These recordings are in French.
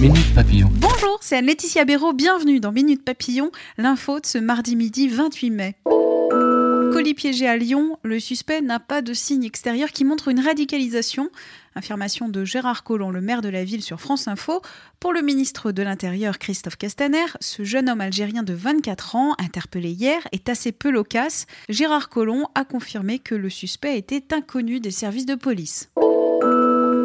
Minute Papillon. Bonjour, c'est Anne-Laetitia Béraud. Bienvenue dans Minute Papillon, l'info de ce mardi midi 28 mai. Colis piégé à Lyon, le suspect n'a pas de signe extérieur qui montre une radicalisation. Affirmation de Gérard Collomb, le maire de la ville, sur France Info. Pour le ministre de l'Intérieur, Christophe Castaner, ce jeune homme algérien de 24 ans, interpellé hier, est assez peu loquace. Gérard Collomb a confirmé que le suspect était inconnu des services de police.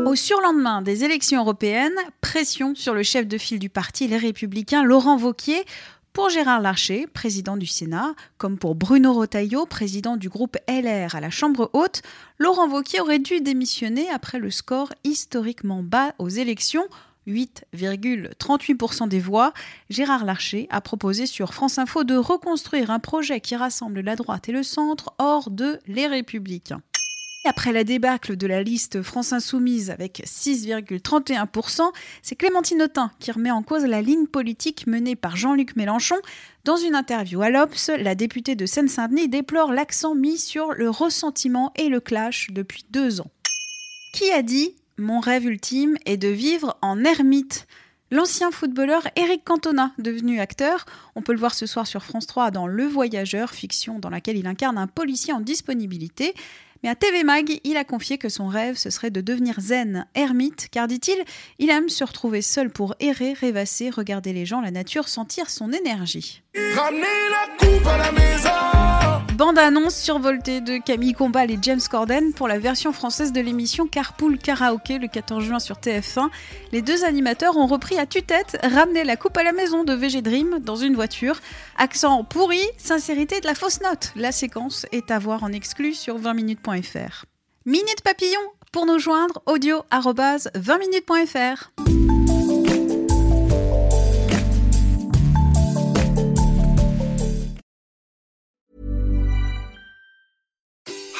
Au surlendemain des élections européennes, pression sur le chef de file du parti Les Républicains, Laurent Vauquier, pour Gérard Larcher, président du Sénat, comme pour Bruno Rotaillot, président du groupe LR à la Chambre haute, Laurent Wauquiez aurait dû démissionner après le score historiquement bas aux élections. 8,38% des voix, Gérard Larcher a proposé sur France Info de reconstruire un projet qui rassemble la droite et le centre hors de Les Républicains. Après la débâcle de la liste France Insoumise avec 6,31%, c'est Clémentine Autain qui remet en cause la ligne politique menée par Jean-Luc Mélenchon. Dans une interview à l'Obs, la députée de Seine-Saint-Denis déplore l'accent mis sur le ressentiment et le clash depuis deux ans. Qui a dit Mon rêve ultime est de vivre en ermite L'ancien footballeur Eric Cantona, devenu acteur, on peut le voir ce soir sur France 3 dans Le Voyageur, fiction dans laquelle il incarne un policier en disponibilité. Mais à TV Mag, il a confié que son rêve, ce serait de devenir zen, ermite, car dit-il, il aime se retrouver seul pour errer, rêvasser, regarder les gens, la nature, sentir son énergie. La coupe à la maison Bande-annonce survoltée de Camille Combal et James Corden pour la version française de l'émission Carpool Karaoke le 14 juin sur TF1. Les deux animateurs ont repris à tue-tête Ramener la coupe à la maison de VG Dream dans une voiture. Accent pourri, sincérité de la fausse note. La séquence est à voir en exclu sur 20minutes.fr. Minute Papillon pour nous joindre audio 20minutes.fr.